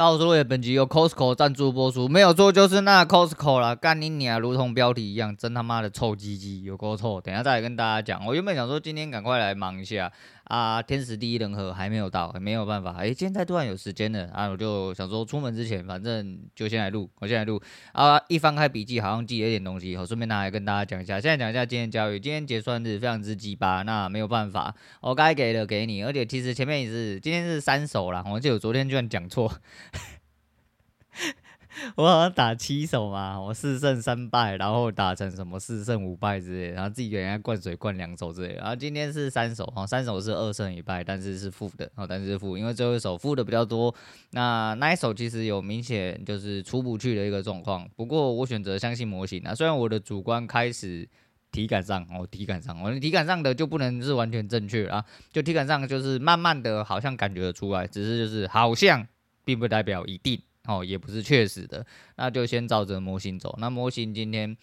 大家好，我是本集由 Costco 赞助播出，没有错，就是那 Costco 啦，干你娘，如同标题一样，真他妈的臭鸡鸡，有够臭。等下再来跟大家讲。我原本想说今天赶快来忙一下啊，天时地利人和还没有到，没有办法。哎，今天突然有时间了啊，我就想说出门之前，反正就先来录，我先来录啊。一翻开笔记，好像记了一点东西，我顺便拿来跟大家讲一下。现在讲一下今天交易，今天结算日非常之鸡巴，那没有办法，我该给的给你，而且其实前面也是今天是三手啦，我记得我昨天居然讲错。我好像打七手嘛，我四胜三败，然后打成什么四胜五败之类，然后自己给人家灌水灌两手之类，然后今天是三手哈，三手是二胜一败，但是是负的，哦，但是负，因为最后一手负的比较多，那那一手其实有明显就是出不去的一个状况，不过我选择相信模型啊，虽然我的主观开始体感上，哦，体感上，我体感上的就不能是完全正确啊，就体感上就是慢慢的好像感觉得出来，只是就是好像，并不代表一定。哦，也不是确实的，那就先照着模型走。那模型今天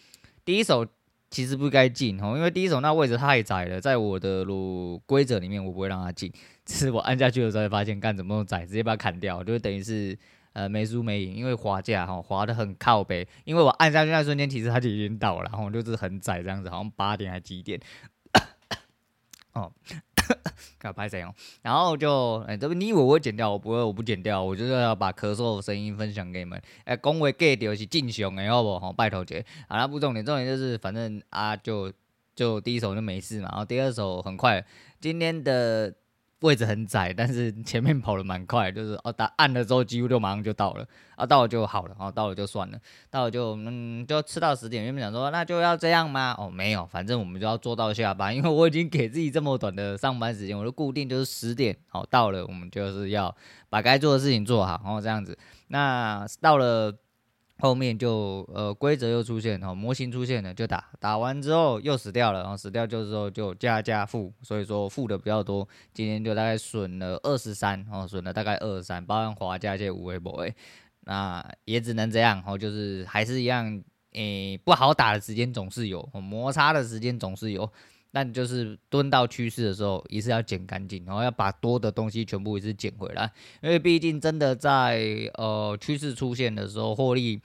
第一手其实不该进哦，因为第一手那位置太窄了，在我的路规则里面我不会让它进。只是我按下去的时候发现，干怎么那么窄，直接把它砍掉，就等于是呃没输没赢，因为滑价哈滑得很靠北，因为我按下去那瞬间其实它就已经到了，然后就是很窄这样子，好像八点还几点 哦。搞拍谁哦？然后就哎，这、欸、不你以为我会剪掉？我不会，我不剪掉，我就是要把咳嗽的声音分享给你们。哎、欸，恭维 get 掉是正常的，好不好？拜托姐。好了，不重点，重点就是反正啊，就就第一首就没事嘛，然后第二首很快，今天的。位置很窄，但是前面跑的蛮快，就是哦，打按了之后几乎就马上就到了，啊，到了就好了，哦，到了就算了，到了就嗯，就吃到十点。原本想说那就要这样吗？哦，没有，反正我们就要做到下班，因为我已经给自己这么短的上班时间，我就固定就是十点，好，到了我们就是要把该做的事情做好，然后这样子，那到了。后面就呃规则又出现，哦，模型出现了就打，打完之后又死掉了，然后死掉就是说就加加负，所以说负的比较多，今天就大概损了二十三，哦，损了大概二十三，包含华加一些五维博诶，那也只能这样，哦，就是还是一样，诶、不好打的时间总是有，摩擦的时间总是有。但就是蹲到趋势的时候，一次要捡干净，然后要把多的东西全部一次捡回来，因为毕竟真的在呃趋势出现的时候，获利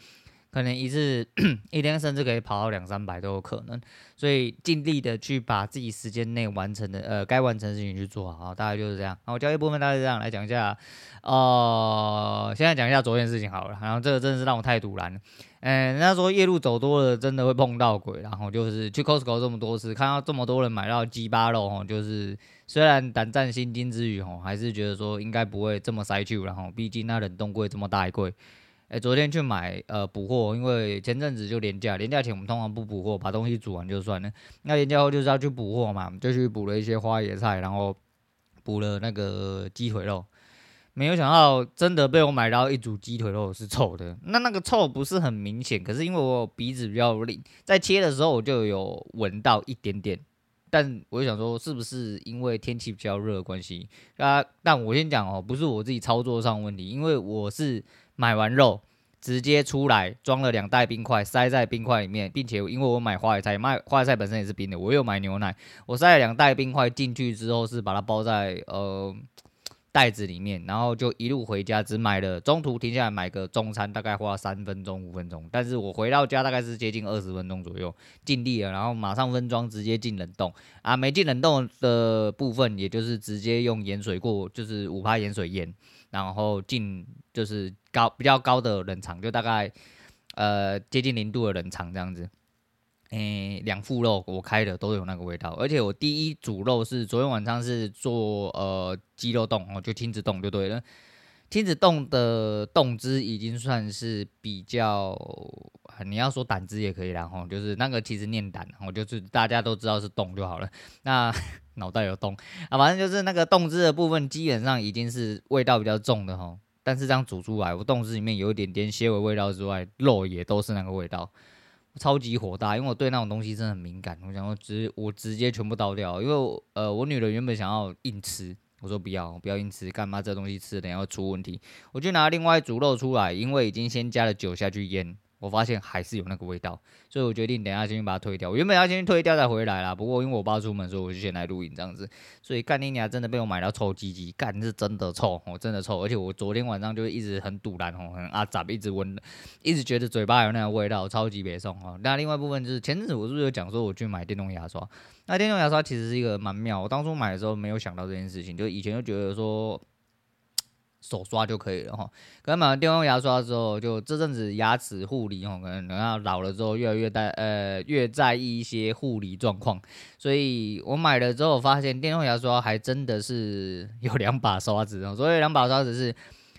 可能一次 一天甚至可以跑到两三百都有可能，所以尽力的去把自己时间内完成的呃该完成的事情去做好，大概就是这样。好，交易部分大概这样，来讲一下，呃，现在讲一下昨天事情好了，然后这个真的是让我太突然了。嗯，人家说夜路走多了，真的会碰到鬼。然后就是去 Costco 这么多次，看到这么多人买到鸡巴肉，吼，就是虽然胆战心惊之余，吼，还是觉得说应该不会这么塞去。然后毕竟那冷冻柜这么大一柜，哎，昨天去买呃补货，因为前阵子就廉价，廉价前我们通常不补货，把东西煮完就算了。那廉价后就是要去补货嘛，就去补了一些花椰菜，然后补了那个鸡腿肉。没有想到，真的被我买到一组鸡腿肉是臭的。那那个臭不是很明显，可是因为我鼻子比较灵，在切的时候我就有闻到一点点。但我就想说，是不是因为天气比较热的关系？啊，但我先讲哦，不是我自己操作上问题，因为我是买完肉直接出来装了两袋冰块，塞在冰块里面，并且因为我买花椰菜，买花椰菜本身也是冰的，我又买牛奶，我塞了两袋冰块进去之后是把它包在呃。袋子里面，然后就一路回家，只买了中途停下来买个中餐，大概花三分钟五分钟。但是我回到家大概是接近二十分钟左右，尽力了，然后马上分装，直接进冷冻啊，没进冷冻的部分，也就是直接用盐水过，就是五趴盐水腌，然后进就是高比较高的冷藏，就大概呃接近零度的冷藏这样子。诶，两副肉我开的都有那个味道，而且我第一组肉是昨天晚上是做呃鸡肉冻哦，就亲子冻就对了。亲子冻的冻汁已经算是比较，你要说胆汁也可以啦，吼，就是那个其实念胆，我就是大家都知道是冻就好了。那 脑袋有冻啊，反正就是那个冻汁的部分基本上已经是味道比较重的吼，但是这样煮出来，我冻汁里面有一点点纤维味道之外，肉也都是那个味道。超级火大，因为我对那种东西真的很敏感。我想说直我直接全部倒掉，因为呃我女儿原本想要硬吃，我说不要不要硬吃，干嘛这东西吃等下会出问题。我就拿另外一组肉出来，因为已经先加了酒下去腌，我发现还是有那个味道，所以我决定等下先去把它推掉。我原本要先去推掉再回来啦，不过因为我爸出门，所以我就先来录影这样子。所以干你娘真的被我买到臭鸡鸡，干是真的臭，我真的臭，而且我昨天晚上就一直很堵然哦，很阿杂，一直闻，一直觉得嘴巴有那个味道，超级别送哦。那另外一部分就是前阵子我是不是有讲说我去买电动牙刷？那电动牙刷其实是一个蛮妙，我当初买的时候没有想到这件事情，就以前就觉得说。手刷就可以了哈，可能买完电动牙刷之后，就这阵子牙齿护理哈，可能等到老了之后越来越在呃越在意一些护理状况，所以我买了之后发现电动牙刷还真的是有两把刷子哦，所以两把刷子是，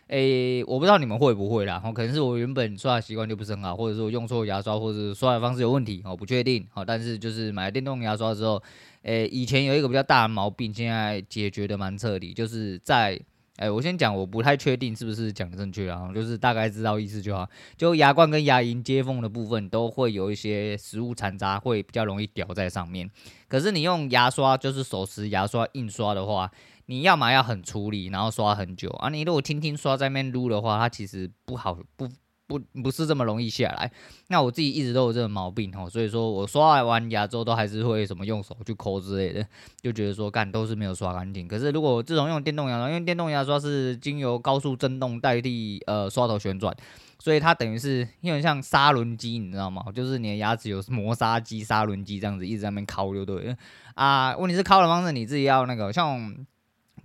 诶、我不知道你们会不会啦，可能是我原本刷牙习惯就不是很好，或者说用错牙刷，或者是刷牙方式有问题，我不确定，哦，但是就是买了电动牙刷之后，诶、以前有一个比较大的毛病，现在解决的蛮彻底，就是在。哎、我先讲，我不太确定是不是讲的正确啊，就是大概知道意思就好。就牙冠跟牙龈接缝的部分都会有一些食物残渣，会比较容易掉在上面。可是你用牙刷，就是手持牙刷印刷的话，你要么要很处理，然后刷很久啊。你如果轻轻刷在面撸的话，它其实不好不。不不是这么容易下来，那我自己一直都有这个毛病吼，所以说我刷完牙之后都还是会什么用手去抠之类的，就觉得说干都是没有刷干净。可是如果自从用电动牙刷，因为电动牙刷是经由高速震动代替呃刷头旋转，所以它等于是有点像砂轮机，你知道吗？就是你的牙齿有磨砂机、砂轮机这样子一直在那边抠就对啊。问题是抠的方式你自己要那个像。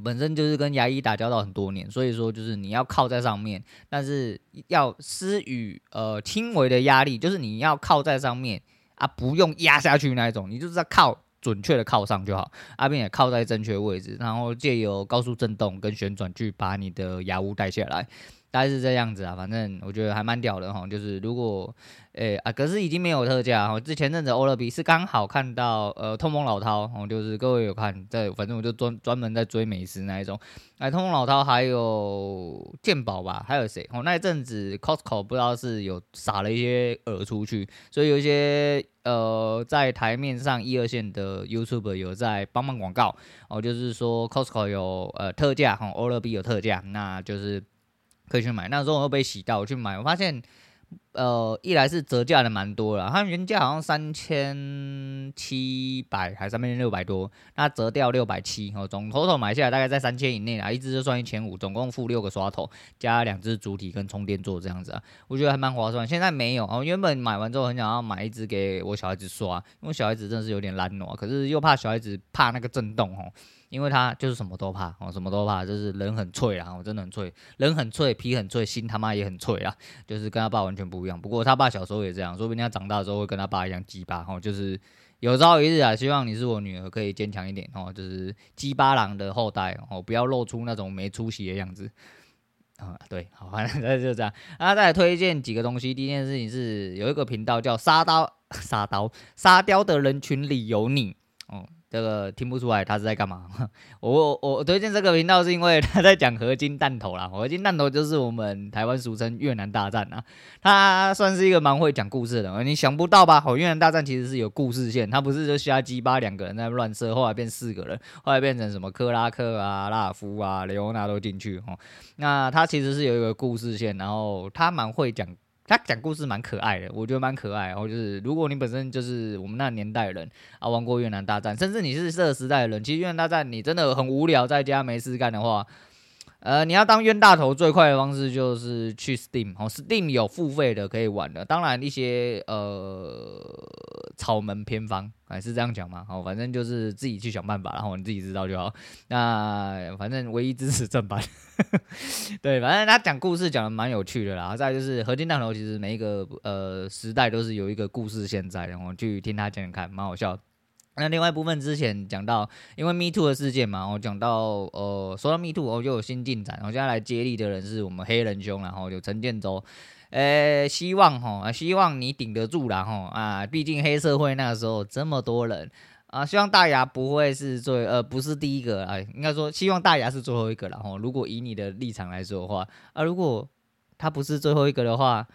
本身就是跟牙医打交道很多年，所以说就是你要靠在上面，但是要施予呃轻微的压力，就是你要靠在上面啊，不用压下去那一种，你就是要靠准确的靠上就好，啊，并且靠在正确位置，然后借由高速震动跟旋转去把你的牙污带下来。大概是这样子啊，反正我觉得还蛮屌的哈。就是如果，诶、啊，可是已经没有特价哈。之前阵子欧乐 B 是刚好看到，呃，痛风老饕哦，就是各位有看在，反正我就专专门在追美食那一种。哎，痛风老饕还有健宝吧，还有谁？哦，那一阵子 Costco 不知道是有撒了一些饵出去，所以有一些呃在台面上一二线的 YouTuber 有在帮忙广告哦，就是说 Costco 有呃特价哈，欧乐 B 有特价，那就是。可以去买，那时候我又被洗到，我去买，我发现，呃，一来是折价的蛮多了，它原价好像三千七百还是三千六百多，那折掉六百七，哦，总头头买下来大概在三千以内啊，一支就算一千五，总共付六个刷头，加两支主体跟充电座这样子啊，我觉得还蛮划算。现在没有，哦，原本买完之后很想要买一支给我小孩子刷，因为小孩子真的是有点懒惰，可是又怕小孩子怕那个震动哦。因为他就是什么都怕哦，什么都怕，就是人很脆啊，我真的很脆，人很脆，皮很脆，心他妈也很脆啊，就是跟他爸完全不一样。不过他爸小时候也这样，说不定他长大之后会跟他爸一样鸡巴哦，就是有朝一日啊，希望你是我女儿可以坚强一点哦，就是鸡巴狼的后代哦，不要露出那种没出息的样子啊。对，好，反正就这样。啊，再推荐几个东西。第一件事情是有一个频道叫沙刀沙刀沙雕的人群里有你哦。这个听不出来他是在干嘛？我我推荐这个频道是因为他在讲合金弹头啦。合金弹头就是我们台湾俗称越南大战啊。他算是一个蛮会讲故事的，你想不到吧？哦，越南大战其实是有故事线，他不是就瞎鸡巴两个人在乱射，后来变四个人，后来变成什么克拉克啊、拉夫啊、雷欧娜都进去哦。那他其实是有一个故事线，然后他蛮会讲。他讲故事蛮可爱的，我觉得蛮可爱。然后就是，如果你本身就是我们那年代人啊，玩过越南大战，甚至你是这个时代的人，其实越南大战你真的很无聊，在家没事干的话。呃，你要当冤大头最快的方式就是去 Steam 哦，Steam 有付费的可以玩的。当然一些呃草门偏方还是这样讲嘛，好，反正就是自己去想办法，然后你自己知道就好。那反正唯一支持正版，对，反正他讲故事讲的蛮有趣的啦。再就是合金弹头，其实每一个呃时代都是有一个故事现在，然后去听他讲讲看，蛮好笑。那另外一部分之前讲到，因为 Me Too 的事件嘛，我讲到呃，说到 Me Too，我就有新进展。然后现在来接力的人是我们黑人兄，然后有陈建州，呃、希望哈，希望你顶得住啦哈啊，毕竟黑社会那个时候这么多人啊，希望大牙不会是最呃不是第一个啊，应该说希望大牙是最后一个了哈。如果以你的立场来说的话啊，如果他不是最后一个的话。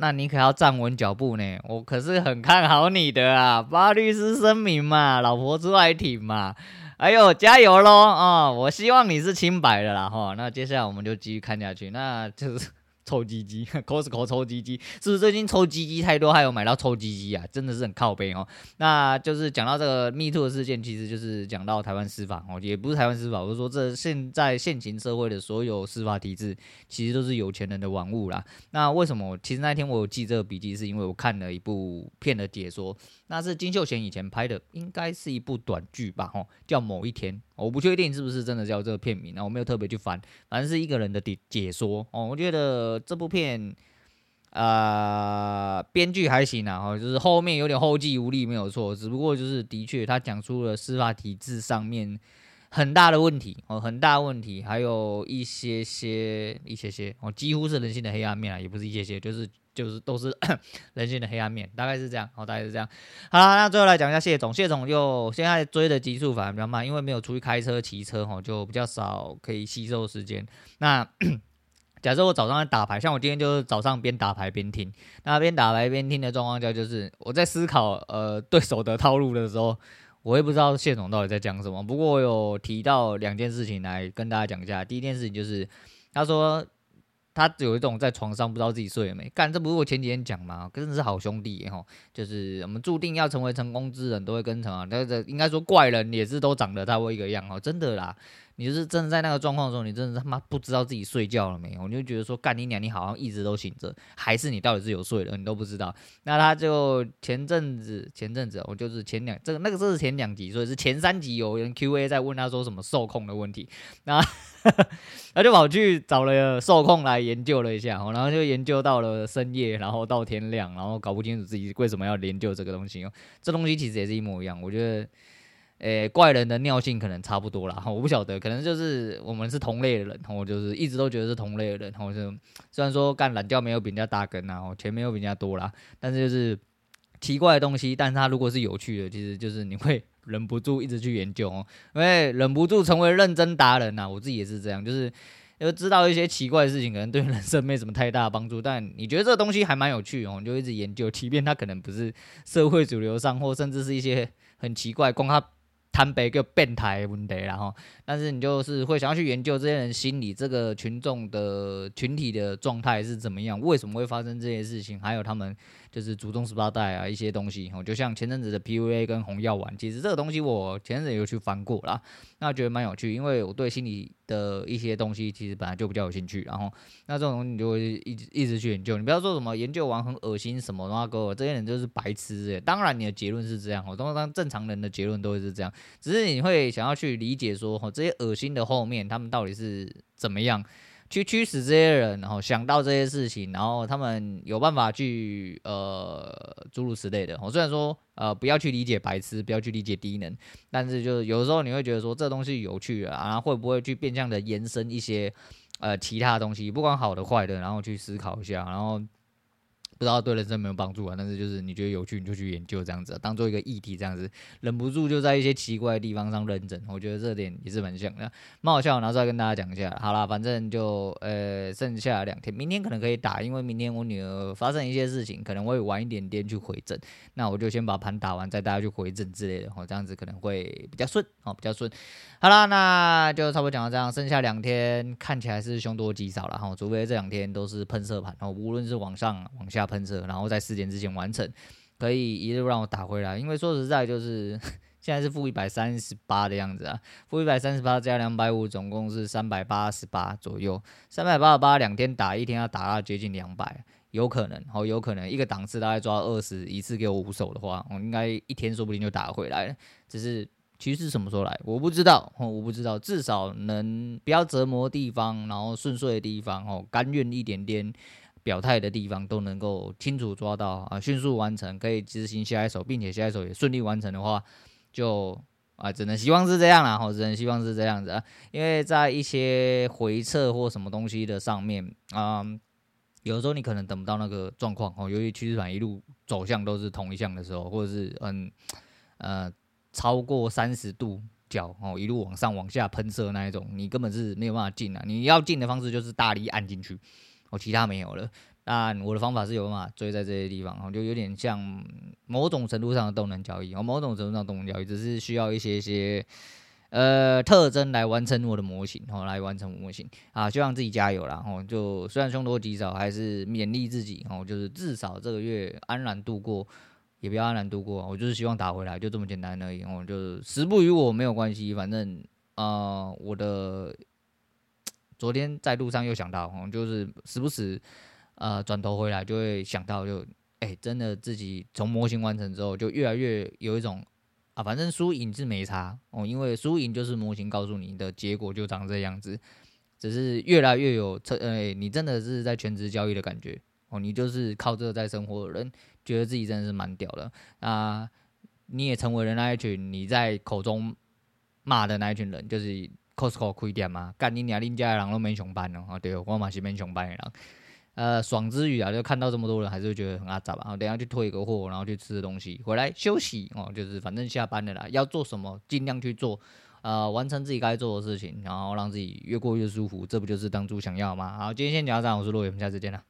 那你可要站稳脚步呢，我可是很看好你的啊！发律师声明嘛，老婆出来挺嘛，哎呦，加油喽啊、我希望你是清白的啦哈。那接下来我们就继续看下去，那就是抽鸡鸡，Costco 抽鸡鸡，是不是最近抽鸡鸡太多，还有买到抽鸡鸡啊？真的是很靠背哦。那就是讲到这个 Me Too 的事件，其实就是讲到台湾司法哦，也不是台湾司法，我是说这现在现行社会的所有司法体制，其实都是有钱人的玩物啦。那为什么？其实那天我有记这个笔记，是因为我看了一部片的解说，那是金秀贤以前拍的，应该是一部短剧吧？哦，叫《某一天》，我不确定是不是真的叫这个片名，那我没有特别去翻，反正是一个人的解解说哦，我觉得。这部片，呃，编剧还行啊，就是后面有点后继无力，没有错。只不过就是的确，他讲出了司法体制上面很大的问题哦，很大问题，还有一些些、一些些哦，几乎是人性的黑暗面啊，也不是一些些，就是就是都是 人性的黑暗面，大概是这样哦，大概是这样。好了，那最后来讲一下谢总，谢总就现在追的集数反而比较慢，因为没有出去开车、骑车哦，就比较少可以吸收时间。那 假设我早上在打牌，像我今天就是早上边打牌边听，那边打牌边听的状况下，就是我在思考呃对手的套路的时候，我也不知道谢总到底在讲什么。不过我有提到两件事情来跟大家讲一下。第一件事情就是他说他有一种在床上不知道自己睡了没，干，这不是我前几天讲吗？真的是好兄弟哈，就是我们注定要成为成功之人，都会跟成啊，那这应该说怪人也是都长得差不多一个样哦，真的啦。你就是真的在那个状况的时候，你真的他妈不知道自己睡觉了没有？你就觉得说干你娘，你好像一直都醒着，还是你到底是有睡了，你都不知道。那他就前阵子，前阵子我就是前两这个那个这是前两集，所以是前三集有人 Q A 在问他说什么受控的问题，那他就跑去找了受控来研究了一下，然后就研究到了深夜，然后到天亮，然后搞不清楚自己为什么要研究这个东西哦。这东西其实也是一模一样，我觉得。诶、怪人的尿性可能差不多啦，我不晓得，可能就是我们是同类的人，我就是一直都觉得是同类的人，我就虽然说干懒觉没有比人家大根呐，我钱没有比人家多啦，但是就是奇怪的东西，但是它如果是有趣的，其实就是你会 忍不住一直去研究哦，因为忍不住成为认真达人呐，我自己也是这样，就是要知道一些奇怪的事情，可能对人生没什么太大的帮助，但你觉得这个东西还蛮有趣哦，你就一直研究，即便它可能不是社会主流上，或甚至是一些很奇怪，光它。坦白个变态问题，然后，但是你就是会想要去研究这些人心理，这个群众的群体的状态是怎么样，为什么会发生这些事情，还有他们。就是祖宗十八代啊，一些东西哦，就像前阵子的 PUA 跟红药丸，其实这个东西我前阵子有去翻过啦，那觉得蛮有趣，因为我对心理的一些东西其实本来就比较有兴趣，然后那这种东西你就会一直一直去研究，你不要说什么研究完很恶心什么的话，哥这些人就是白痴诶。当然你的结论是这样，我通常正常人的结论都会是这样，只是你会想要去理解说，哦，这些恶心的后面他们到底是怎么样。去驱使这些人，然后想到这些事情，然后他们有办法去呃诸如此类的。我虽然说呃不要去理解白痴，不要去理解低能，但是就是有时候你会觉得说这东西有趣啊，然后会不会去变相的延伸一些呃其他东西，不管好的坏的，然后去思考一下，然后。不知道对人生没有帮助啊，但是就是你觉得有趣，你就去研究这样子，当做一个议题这样子，忍不住就在一些奇怪的地方上认真。我觉得这点也是蛮像的，蛮好笑，拿出来跟大家讲一下。好啦，反正就呃剩下两天，明天可能可以打，因为明天我女儿发生一些事情，可能会晚一点点去回诊。那我就先把盘打完，再带她去回诊之类的，哦，这样子可能会比较顺，哦，比较顺。好啦，那就差不多讲到这样，剩下两天看起来是凶多吉少了哈，除非这两天都是喷射盘，然后无论是往上往下。喷射，然后在四点之前完成，可以一路让我打回来。因为说实在，就是 现在是负一百三十八的样子啊，负一百三十八加两百五，总共是三百八十八左右。三百八十八两天打，一天要打到接近两百，有可能，哦，有可能一个档次大概抓二十，一次给我五手的话，我应该一天说不定就打回来了。只是趋势什么时候来，我不知道，哦，我不知道。至少能不要折磨地方，然后顺遂的地方，哦，甘愿一点点。表态的地方都能够清楚抓到啊，迅速完成，可以执行下一手，并且下一手也顺利完成的话，就啊，只能希望是这样啦，吼，只能希望是这样子啊，因为在一些回撤或什么东西的上面啊，有时候你可能等不到那个状况哦，由于趋势盘一路走向都是同一向的时候，或者是嗯呃超过三十度角哦，一路往上往下喷射那一种，你根本是没有办法进啊，你要进的方式就是大力按进去。我其他没有了，但我的方法是有办法追在这些地方，就有点像某种程度上的动能交易，哦，某种程度上动能交易只是需要一些些呃特征来完成我的模型，哦，来完成模型。啊，希望自己加油啦，哦，就虽然凶多吉少，还是勉励自己，哦，就是至少这个月安然度过，也不要安然度过，我就是希望打回来，就这么简单而已，哦，就是时不与我没有关系，反正啊、呃，我的昨天在路上又想到，哦，就是时不时呃转头回来就会想到就。哎、真的自己从模型完成之后，就越来越有一种啊，反正输赢是没差哦，因为输赢就是模型告诉你的结果就长这样子，只是越来越有呃、欸，你真的是在全职交易的感觉哦，你就是靠这个在生活的人，觉得自己真的是蛮屌的啊，你也成为了那一群你在口中骂的那一群人，就是 Costco 开店嘛，干你娘，恁家的人都免上班了啊，对，我嘛是免上班的人。呃，爽之余啊，就看到这么多人，还是觉得很阿杂吧。然后等下去退一个货，然后去吃东西，回来休息哦，就是反正下班了啦，要做什么尽量去做，呃，完成自己该做的事情，然后让自己越过越舒服，这不就是当初想要吗？好，今天先讲到这，我是洛伟，我们下次见了。